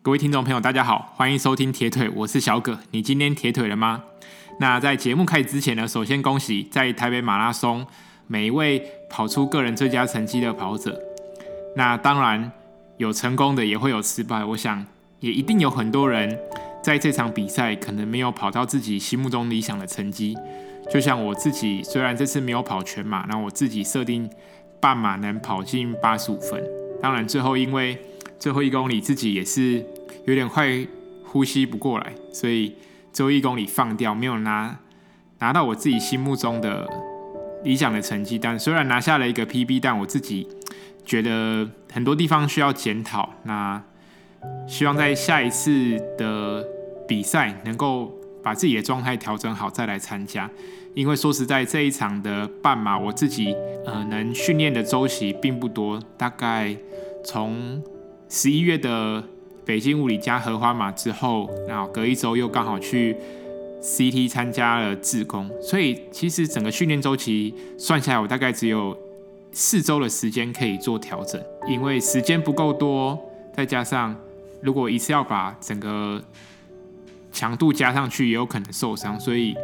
各位听众朋友，大家好，欢迎收听铁腿，我是小葛。你今天铁腿了吗？那在节目开始之前呢，首先恭喜在台北马拉松每一位跑出个人最佳成绩的跑者。那当然有成功的，也会有失败。我想也一定有很多人在这场比赛可能没有跑到自己心目中理想的成绩。就像我自己，虽然这次没有跑全马，那我自己设定半马能跑进八十五分。当然最后因为最后一公里自己也是。有点快呼吸不过来，所以最后一公里放掉，没有拿拿到我自己心目中的理想的成绩单。虽然拿下了一个 PB，但我自己觉得很多地方需要检讨。那希望在下一次的比赛能够把自己的状态调整好，再来参加。因为说实在，这一场的半马，我自己呃能训练的周期并不多，大概从十一月的。北京物理加荷花马之后，然后隔一周又刚好去 CT 参加了自工，所以其实整个训练周期算下来，我大概只有四周的时间可以做调整。因为时间不够多，再加上如果一次要把整个强度加上去，也有可能受伤，所以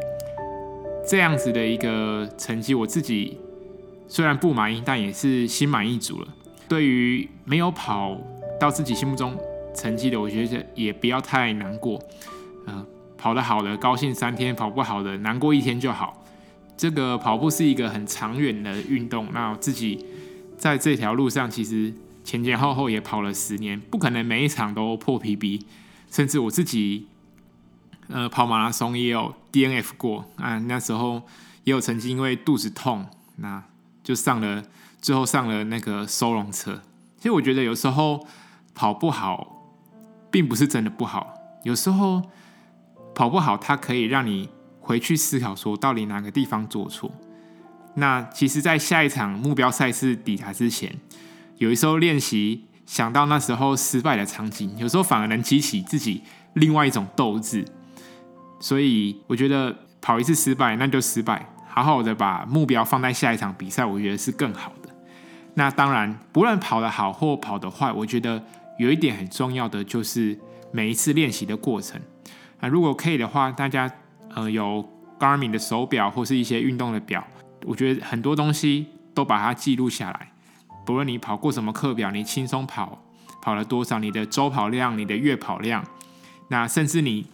这样子的一个成绩，我自己虽然不满意，但也是心满意足了。对于没有跑到自己心目中。成绩的，我觉得也不要太难过，呃，跑得好的高兴三天，跑不好的难过一天就好。这个跑步是一个很长远的运动，那我自己在这条路上其实前前后后也跑了十年，不可能每一场都破 PB，甚至我自己呃跑马拉松也有 DNF 过啊，那时候也有曾经因为肚子痛，那就上了最后上了那个收容车。其实我觉得有时候跑不好。并不是真的不好，有时候跑不好，它可以让你回去思考，说到底哪个地方做错。那其实，在下一场目标赛事抵达之前，有一时候练习想到那时候失败的场景，有时候反而能激起自己另外一种斗志。所以，我觉得跑一次失败，那就失败，好好的把目标放在下一场比赛，我觉得是更好的。那当然，不论跑得好或跑得坏，我觉得。有一点很重要的就是每一次练习的过程啊，如果可以的话，大家呃有 Garmin 的手表或是一些运动的表，我觉得很多东西都把它记录下来。不论你跑过什么课表，你轻松跑跑了多少，你的周跑量、你的月跑量，那甚至你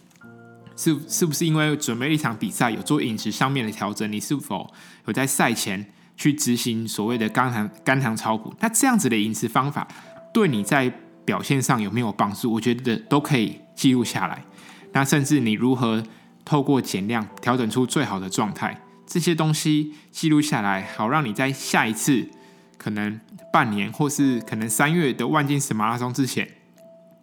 是是不是因为准备一场比赛有做饮食上面的调整，你是否有在赛前去执行所谓的肝糖肝糖超补？那这样子的饮食方法对你在表现上有没有帮助？我觉得都可以记录下来。那甚至你如何透过减量调整出最好的状态，这些东西记录下来，好让你在下一次可能半年或是可能三月的万金石马拉松之前，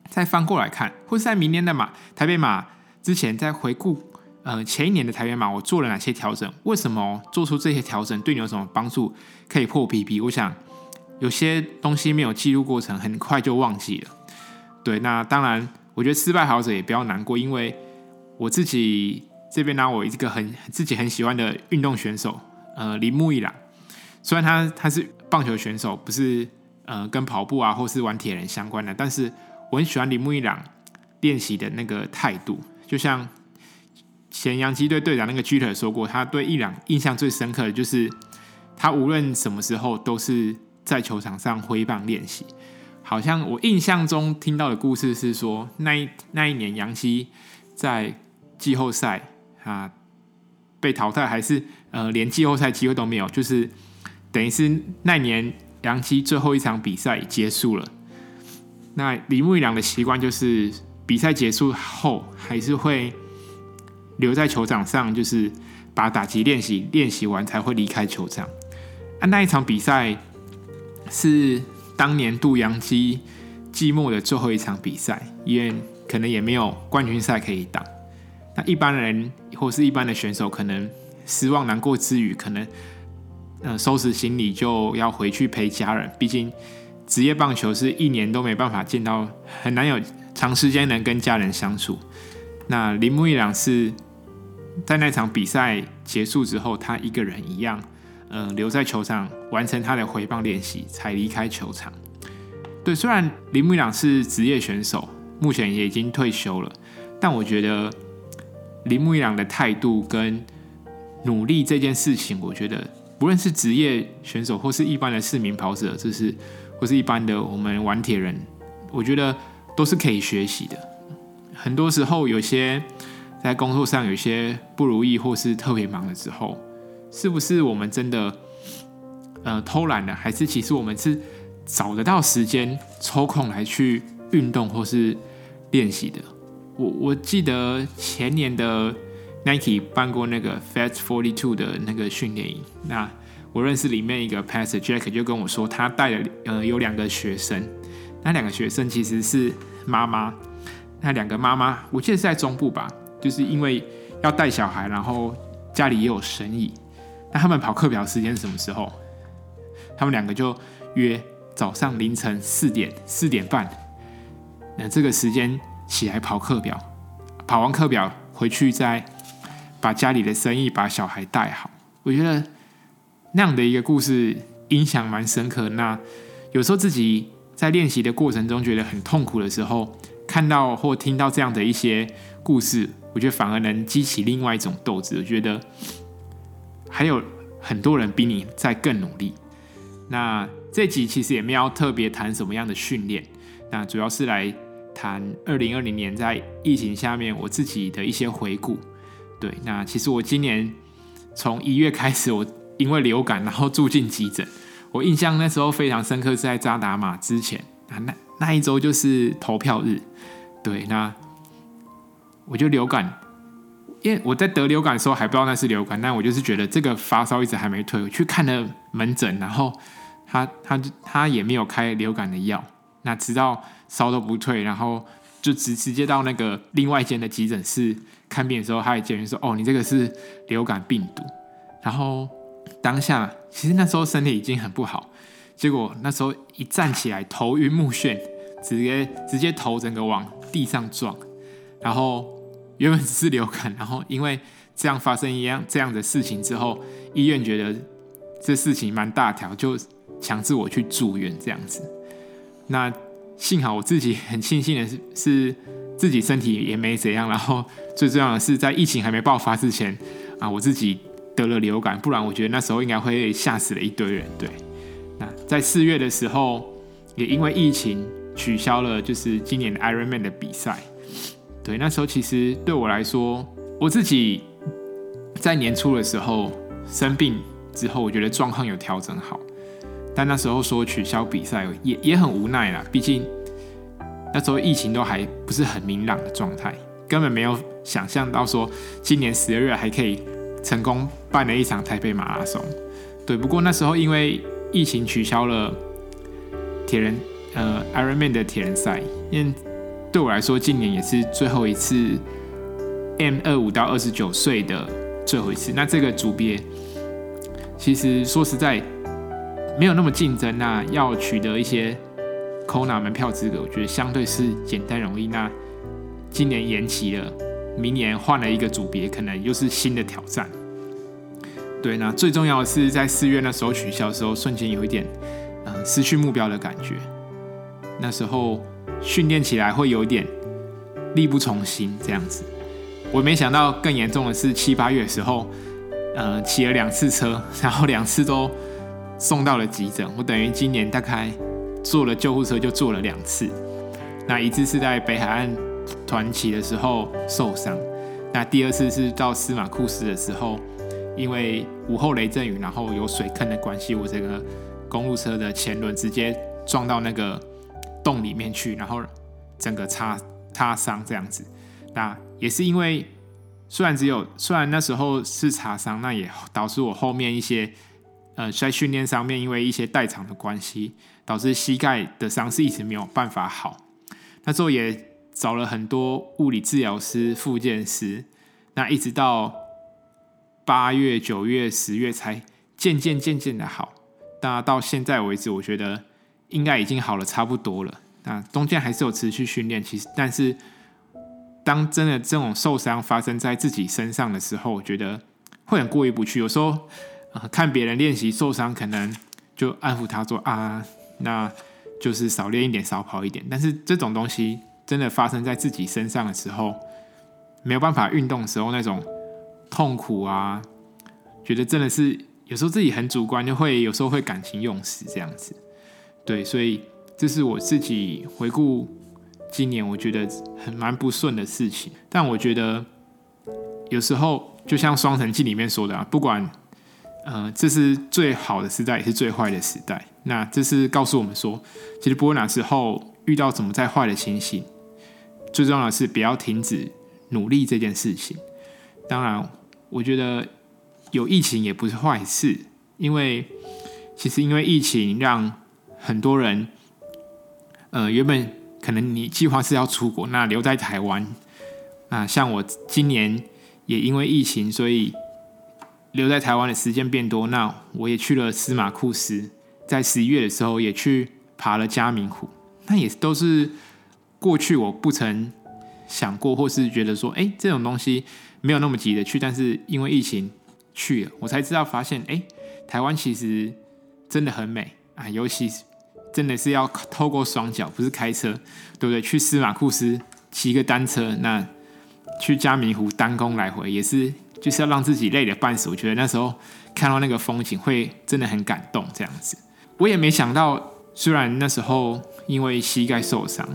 再翻过来看，或是在明年的马台北马之前再回顾，呃，前一年的台北马我做了哪些调整？为什么做出这些调整对你有什么帮助？可以破 PB？我想。有些东西没有记录过程，很快就忘记了。对，那当然，我觉得失败好者也不要难过，因为我自己这边呢我一个很自己很喜欢的运动选手，呃，铃木一朗。虽然他他是棒球选手，不是呃跟跑步啊或是玩铁人相关的，但是我很喜欢铃木一朗练习的那个态度。就像前洋基队队长那个居特说过，他对一朗印象最深刻的就是他无论什么时候都是。在球场上挥棒练习，好像我印象中听到的故事是说，那一那一年杨希在季后赛啊被淘汰，还是呃连季后赛机会都没有，就是等于是那年杨希最后一场比赛结束了。那铃木一朗的习惯就是比赛结束后还是会留在球场上，就是把打击练习练习完才会离开球场。啊，那一场比赛。是当年度洋基季末的最后一场比赛，因为可能也没有冠军赛可以打。那一般人或是一般的选手，可能失望难过之余，可能嗯收拾行李就要回去陪家人。毕竟职业棒球是一年都没办法见到，很难有长时间能跟家人相处。那铃木一朗是在那场比赛结束之后，他一个人一样。嗯，留在球场完成他的回棒练习，才离开球场。对，虽然铃木一朗是职业选手，目前也已经退休了。但我觉得铃木一朗的态度跟努力这件事情，我觉得不论是职业选手或是一般的市民跑者，就是或是一般的我们玩铁人，我觉得都是可以学习的。很多时候，有些在工作上有些不如意，或是特别忙的时候，是不是我们真的呃偷懒了？还是其实我们是找得到时间抽空来去运动或是练习的？我我记得前年的 Nike 办过那个 Fast Forty Two 的那个训练营，那我认识里面一个 Pastor Jack 就跟我说，他带了呃有两个学生，那两个学生其实是妈妈，那两个妈妈我记得是在中部吧，就是因为要带小孩，然后家里也有生意。那他们跑课表时间是什么时候？他们两个就约早上凌晨四点四点半，那这个时间起来跑课表，跑完课表回去再把家里的生意把小孩带好。我觉得那样的一个故事印象蛮深刻。那有时候自己在练习的过程中觉得很痛苦的时候，看到或听到这样的一些故事，我觉得反而能激起另外一种斗志。我觉得。还有很多人比你在更努力。那这集其实也没有特别谈什么样的训练，那主要是来谈二零二零年在疫情下面我自己的一些回顾。对，那其实我今年从一月开始，我因为流感然后住进急诊。我印象那时候非常深刻，是在扎达马之前啊，那那一周就是投票日。对，那我就流感。因为我在得流感的时候还不知道那是流感，但我就是觉得这个发烧一直还没退，我去看了门诊，然后他他他也没有开流感的药，那直到烧都不退，然后就直直接到那个另外一间的急诊室看病的时候，他也建议说：“哦，你这个是流感病毒。”然后当下其实那时候身体已经很不好，结果那时候一站起来头晕目眩，直接直接头整个往地上撞，然后。原本只是流感，然后因为这样发生一样这样的事情之后，医院觉得这事情蛮大条，就强制我去住院这样子。那幸好我自己很庆幸的是，是自己身体也没怎样。然后最重要的是，在疫情还没爆发之前啊，我自己得了流感，不然我觉得那时候应该会吓死了一堆人。对，那在四月的时候，也因为疫情取消了，就是今年的 Ironman 的比赛。对，那时候其实对我来说，我自己在年初的时候生病之后，我觉得状况有调整好，但那时候说取消比赛也也很无奈啦。毕竟那时候疫情都还不是很明朗的状态，根本没有想象到说今年十二月还可以成功办了一场台北马拉松。对，不过那时候因为疫情取消了铁人呃 Ironman 的铁人赛，因为。对我来说，今年也是最后一次 M 二五到二十九岁的最后一次。那这个组别，其实说实在没有那么竞争。那要取得一些 Kona 门票资格，我觉得相对是简单容易。那今年延期了，明年换了一个组别，可能又是新的挑战。对，那最重要的是在四月那时候取消的时候，瞬间有一点嗯失去目标的感觉。那时候。训练起来会有点力不从心这样子，我没想到更严重的是七八月的时候，呃，骑了两次车，然后两次都送到了急诊。我等于今年大概坐了救护车就坐了两次，那一次是在北海岸团骑的时候受伤，那第二次是到司马库斯的时候，因为午后雷阵雨，然后有水坑的关系，我这个公路车的前轮直接撞到那个。洞里面去，然后整个擦擦伤这样子，那也是因为虽然只有虽然那时候是擦伤，那也导致我后面一些呃在训练上面因为一些代偿的关系，导致膝盖的伤势一直没有办法好。那时候也找了很多物理治疗师、复健师，那一直到八月、九月、十月才渐渐渐渐的好。那到现在为止，我觉得。应该已经好了差不多了，那中间还是有持续训练。其实，但是当真的这种受伤发生在自己身上的时候，我觉得会很过意不去。有时候，呃，看别人练习受伤，可能就安抚他说啊，那就是少练一点，少跑一点。但是这种东西真的发生在自己身上的时候，没有办法运动的时候那种痛苦啊，觉得真的是有时候自己很主观，就会有时候会感情用事这样子。对，所以这是我自己回顾今年我觉得很蛮不顺的事情。但我觉得有时候就像《双城记》里面说的啊，不管呃这是最好的时代，也是最坏的时代。那这是告诉我们说，其实不论哪时候遇到怎么再坏的情形。最重要的是不要停止努力这件事情。当然，我觉得有疫情也不是坏事，因为其实因为疫情让很多人，呃，原本可能你计划是要出国，那留在台湾。那像我今年也因为疫情，所以留在台湾的时间变多。那我也去了司马库斯，在十一月的时候也去爬了嘉明湖，那也都是。过去我不曾想过，或是觉得说，哎，这种东西没有那么急的去，但是因为疫情去了，我才知道发现，哎，台湾其实真的很美啊，尤其是真的是要透过双脚，不是开车，对不对？去司马库斯骑个单车，那去嘉明湖单攻来回，也是就是要让自己累得半死。我觉得那时候看到那个风景，会真的很感动。这样子，我也没想到，虽然那时候因为膝盖受伤。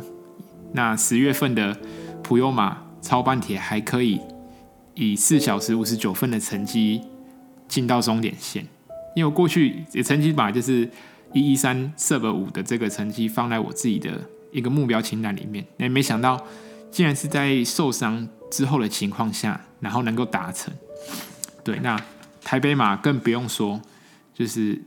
那十月份的普悠玛超半铁还可以以四小时五十九分的成绩进到终点线，因为我过去也成绩把就是一一三 sub 五的这个成绩放在我自己的一个目标清单里面，也没想到竟然是在受伤之后的情况下，然后能够达成。对，那台北马更不用说，就是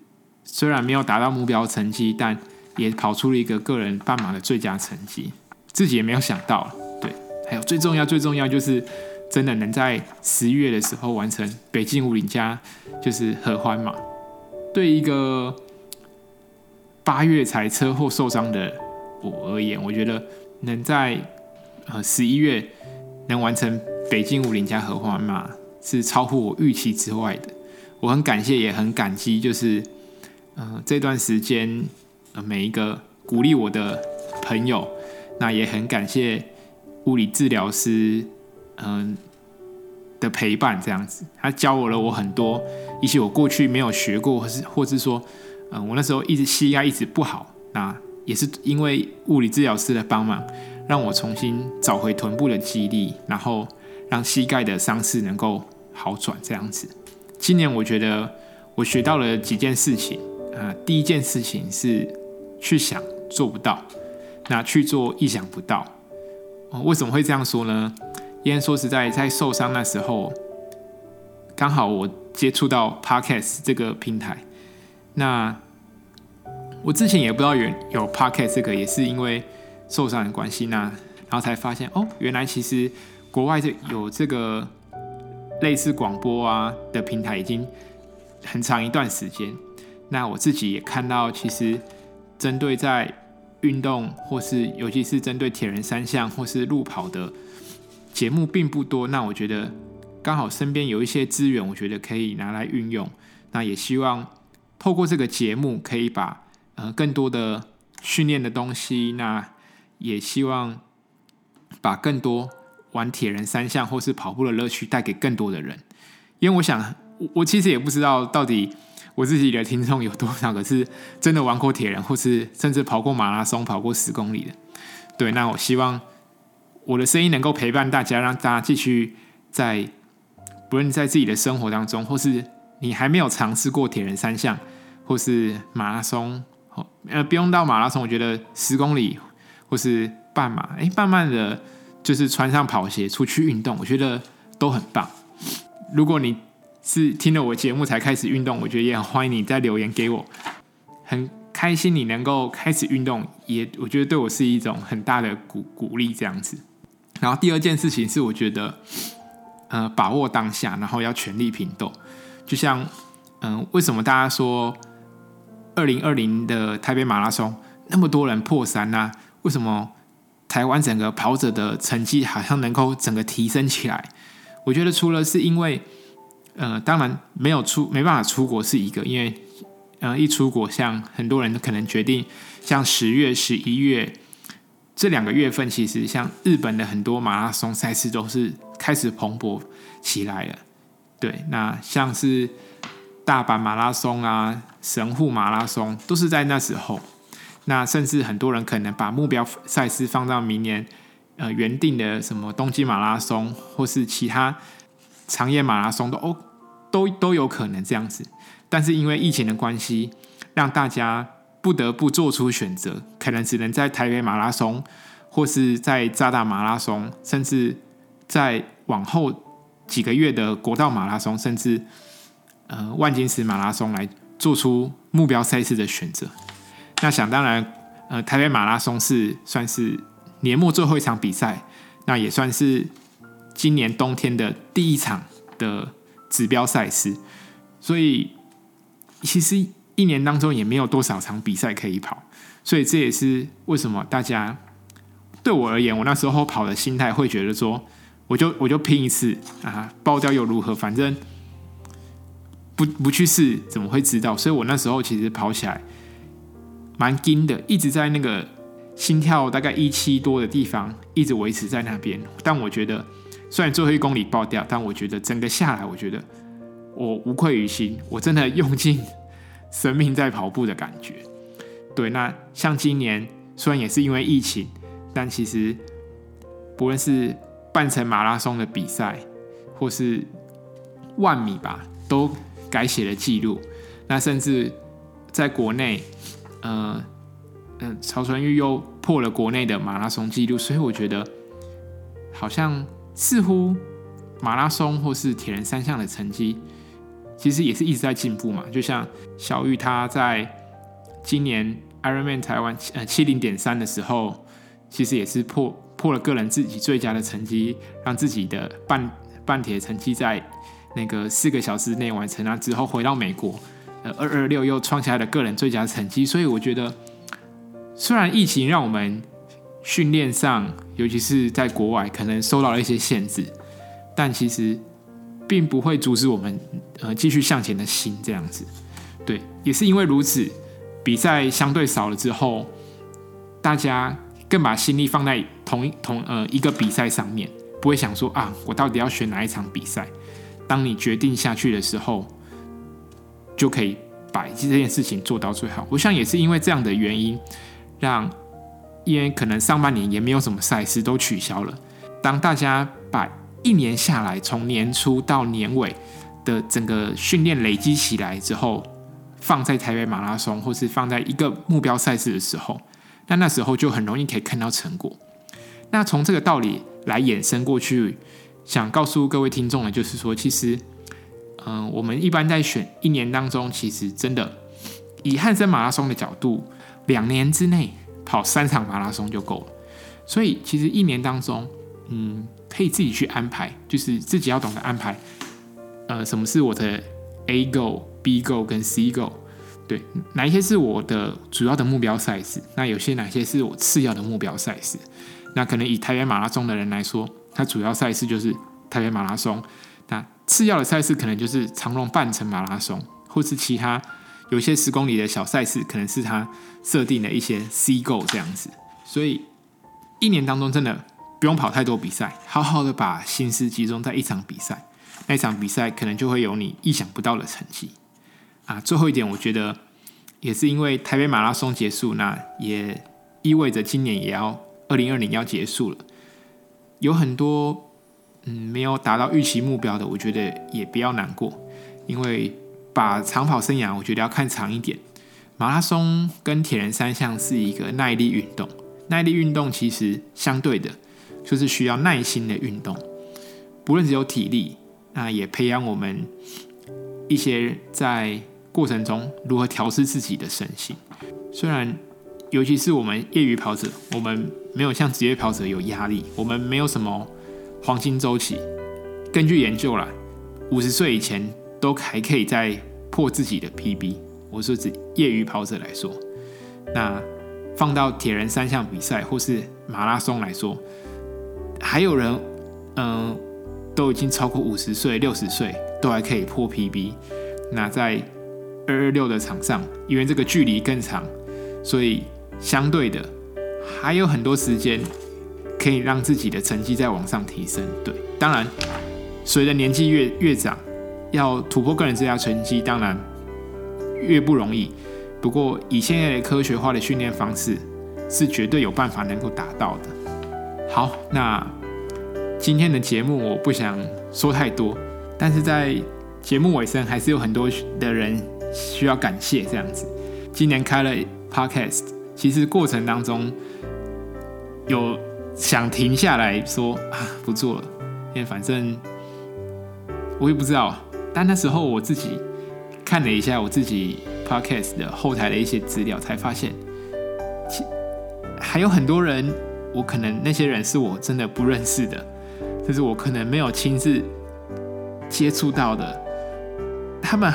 虽然没有达到目标成绩，但也跑出了一个个人半马的最佳成绩。自己也没有想到，对，还有最重要、最重要就是真的能在十一月的时候完成北京武岭加就是合欢嘛。对一个八月才车祸受伤的我而言，我觉得能在呃十一月能完成北京武岭加合欢嘛，是超乎我预期之外的。我很感谢，也很感激，就是呃这段时间呃每一个鼓励我的朋友。那也很感谢物理治疗师，嗯的陪伴，这样子，他教我了我很多一些我过去没有学过，或是或是说，嗯，我那时候一直膝盖一直不好，那也是因为物理治疗师的帮忙，让我重新找回臀部的肌力，然后让膝盖的伤势能够好转，这样子。今年我觉得我学到了几件事情，啊，第一件事情是去想做不到。那去做意想不到，哦，为什么会这样说呢？因为说实在，在受伤那时候，刚好我接触到 Podcast 这个平台。那我之前也不知道有有 Podcast 这个，也是因为受伤的关系，那然后才发现哦，原来其实国外这有这个类似广播啊的平台已经很长一段时间。那我自己也看到，其实针对在运动或是尤其是针对铁人三项或是路跑的节目并不多，那我觉得刚好身边有一些资源，我觉得可以拿来运用。那也希望透过这个节目，可以把呃更多的训练的东西，那也希望把更多玩铁人三项或是跑步的乐趣带给更多的人。因为我想，我其实也不知道到底。我自己的听众有多少个是真的玩过铁人，或是甚至跑过马拉松、跑过十公里的？对，那我希望我的声音能够陪伴大家，让大家继续在不论在自己的生活当中，或是你还没有尝试过铁人三项，或是马拉松，呃，不用到马拉松，我觉得十公里或是半马，哎，慢慢的就是穿上跑鞋出去运动，我觉得都很棒。如果你是听了我节目才开始运动，我觉得也很欢迎你再留言给我，很开心你能够开始运动，也我觉得对我是一种很大的鼓鼓励这样子。然后第二件事情是，我觉得呃把握当下，然后要全力拼斗。就像嗯、为什么大家说二零二零的台北马拉松那么多人破三呢、啊？为什么台湾整个跑者的成绩好像能够整个提升起来？我觉得除了是因为呃，当然没有出，没办法出国是一个，因为，呃，一出国，像很多人可能决定，像十月、十一月，这两个月份，其实像日本的很多马拉松赛事都是开始蓬勃起来了。对，那像是大阪马拉松啊、神户马拉松，都是在那时候。那甚至很多人可能把目标赛事放到明年，呃，原定的什么东京马拉松，或是其他长野马拉松都哦，都都有可能这样子。但是因为疫情的关系，让大家不得不做出选择，可能只能在台北马拉松，或是在渣打马拉松，甚至在往后几个月的国道马拉松，甚至呃万金石马拉松来做出目标赛事的选择。那想当然，呃，台北马拉松是算是年末最后一场比赛，那也算是今年冬天的第一场的指标赛事，所以其实一年当中也没有多少场比赛可以跑，所以这也是为什么大家对我而言，我那时候跑的心态会觉得说，我就我就拼一次啊，爆掉又如何？反正不不去试怎么会知道？所以我那时候其实跑起来。蛮惊的，一直在那个心跳大概一七多的地方，一直维持在那边。但我觉得，虽然最后一公里爆掉，但我觉得整个下来，我觉得我无愧于心，我真的用尽 生命在跑步的感觉。对，那像今年虽然也是因为疫情，但其实不论是半程马拉松的比赛，或是万米吧，都改写了记录。那甚至在国内。呃，嗯、呃，曹传玉又破了国内的马拉松纪录，所以我觉得好像似乎马拉松或是铁人三项的成绩，其实也是一直在进步嘛。就像小玉他在今年 Ironman 台湾呃七零点三的时候，其实也是破破了个人自己最佳的成绩，让自己的半半铁成绩在那个四个小时内完成，那之后回到美国。呃二二六又创下了个人最佳成绩，所以我觉得，虽然疫情让我们训练上，尤其是在国外，可能受到了一些限制，但其实并不会阻止我们呃继续向前的心这样子。对，也是因为如此，比赛相对少了之后，大家更把心力放在同一同呃一个比赛上面，不会想说啊，我到底要选哪一场比赛？当你决定下去的时候。就可以把这件事情做到最好。我想也是因为这样的原因，让因为可能上半年也没有什么赛事都取消了。当大家把一年下来从年初到年尾的整个训练累积起来之后，放在台北马拉松或是放在一个目标赛事的时候，那那时候就很容易可以看到成果。那从这个道理来衍生过去，想告诉各位听众的，就是说其实。嗯，我们一般在选一年当中，其实真的以汉森马拉松的角度，两年之内跑三场马拉松就够了。所以其实一年当中，嗯，可以自己去安排，就是自己要懂得安排。呃，什么是我的 A goal、B goal 跟 C goal？对，哪一些是我的主要的目标赛事？那有些哪些是我次要的目标赛事？那可能以台北马拉松的人来说，他主要赛事就是台北马拉松。那次要的赛事可能就是长隆半程马拉松，或是其他有些十公里的小赛事，可能是他设定的一些 C g o 这样子。所以一年当中真的不用跑太多比赛，好好的把心思集中在一场比赛，那一场比赛可能就会有你意想不到的成绩啊。最后一点，我觉得也是因为台北马拉松结束，那也意味着今年也要二零二零要结束了，有很多。嗯，没有达到预期目标的，我觉得也不要难过，因为把长跑生涯，我觉得要看长一点。马拉松跟铁人三项是一个耐力运动，耐力运动其实相对的，就是需要耐心的运动。不论只有体力，那也培养我们一些在过程中如何调试自己的身心。虽然，尤其是我们业余跑者，我们没有像职业跑者有压力，我们没有什么。黄金周期，根据研究啦，五十岁以前都还可以再破自己的 PB。我说指业余跑者来说，那放到铁人三项比赛或是马拉松来说，还有人，嗯、都已经超过五十岁、六十岁都还可以破 PB。那在二二六的场上，因为这个距离更长，所以相对的还有很多时间可以让自己的成绩再往上提升。对，当然随着年纪越越长，要突破个人最佳成绩，当然越不容易。不过以现在的科学化的训练方式，是绝对有办法能够达到的。好，那今天的节目我不想说太多，但是在节目尾声还是有很多的人需要感谢这样子。今年开了 Podcast，其实过程当中有想停下来说啊，不做了，因为反正我也不知道。但那时候我自己看了一下我自己 Podcast 的后台的一些资料，才发现其还有很多人，我可能那些人是我真的不认识的，就是我可能没有亲自接触到的，他们。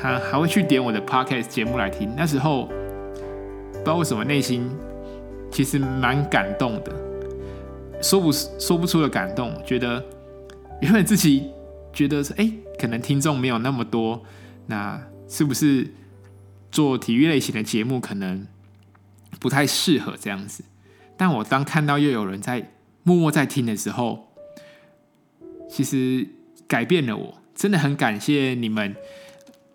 还还会去点我的 podcast 节目来听，那时候不知道为什么内心其实蛮感动的，说不说不出的感动，觉得原本自己觉得是哎，可能听众没有那么多，那是不是做体育类型的节目可能不太适合这样子？但我当看到又有人在默默在听的时候，其实改变了我，真的很感谢你们。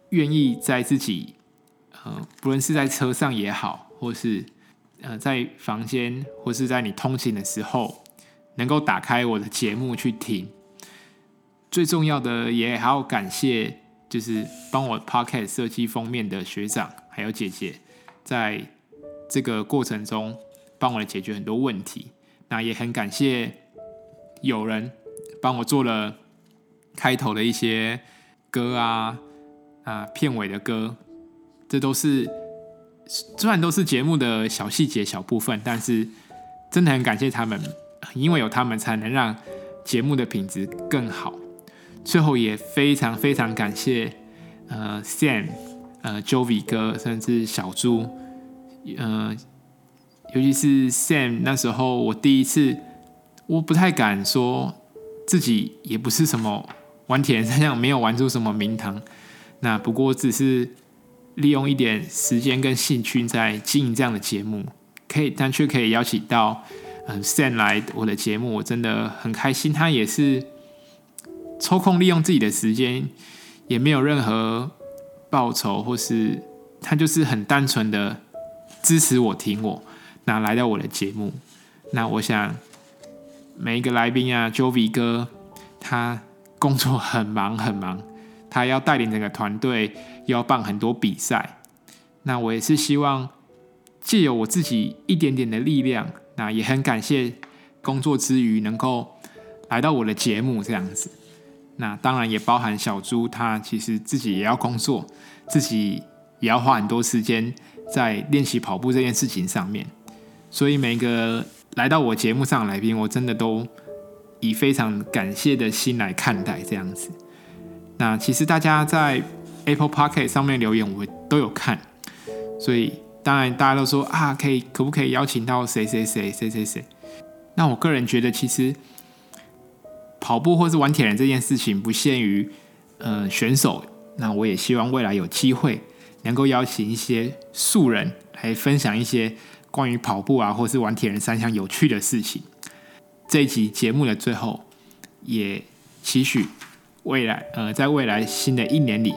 愿意在自己，呃，不论是在车上也好，或是呃在房间，或是在你通勤的时候，能够打开我的节目去听。最重要的也还要感谢，就是帮我 Podcast 设计封面的学长还有姐姐，在这个过程中帮我解决很多问题。那也很感谢有人帮我做了开头的一些歌啊。啊，片尾的歌，这都是虽然都是节目的小细节、小部分，但是真的很感谢他们，因为有他们才能让节目的品质更好。最后也非常非常感谢呃 Sam、呃 Jovi 哥，甚至小猪，呃，尤其是 Sam 那时候我第一次，我不太敢说自己也不是什么玩铁人三项，没有玩出什么名堂。那不过只是利用一点时间跟兴趣在经营这样的节目，可以但却可以邀请到嗯 Sam 来我的节目，我真的很开心。他也是抽空利用自己的时间，也没有任何报酬，或是他就是很单纯的支持我、听我，那来到我的节目。那我想每一个来宾啊，Jovi 哥，他工作很忙很忙。他要带领整个团队，要办很多比赛。那我也是希望借由我自己一点点的力量，那也很感谢工作之余能够来到我的节目这样子。那当然也包含小猪，他其实自己也要工作，自己也要花很多时间在练习跑步这件事情上面。所以每个来到我节目上的来宾，我真的都以非常感谢的心来看待这样子。那其实大家在 Apple Podcast 上面留言，我都有看，所以当然大家都说啊，可以可不可以邀请到谁谁谁谁谁谁？那我个人觉得，其实跑步或是玩铁人这件事情不限于呃选手，那我也希望未来有机会能够邀请一些素人来分享一些关于跑步啊，或是玩铁人三项有趣的事情。这一集节目的最后，也期许。未来，呃，在未来新的一年里，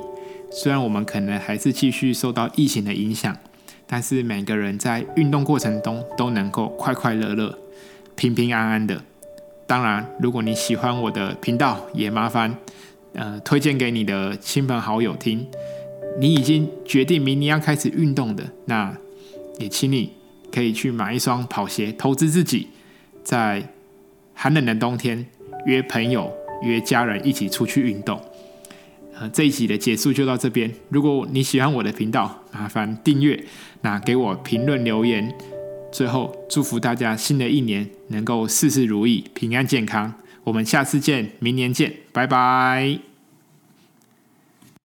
虽然我们可能还是继续受到疫情的影响，但是每个人在运动过程中都能够快快乐乐、平平安安的。当然，如果你喜欢我的频道，也麻烦呃推荐给你的亲朋好友听。你已经决定明年要开始运动的，那也请你可以去买一双跑鞋，投资自己，在寒冷的冬天约朋友。约家人一起出去运动。呃，这一集的结束就到这边。如果你喜欢我的频道，麻烦订阅，那给我评论留言。最后，祝福大家新的一年能够事事如意、平安健康。我们下次见，明年见，拜拜。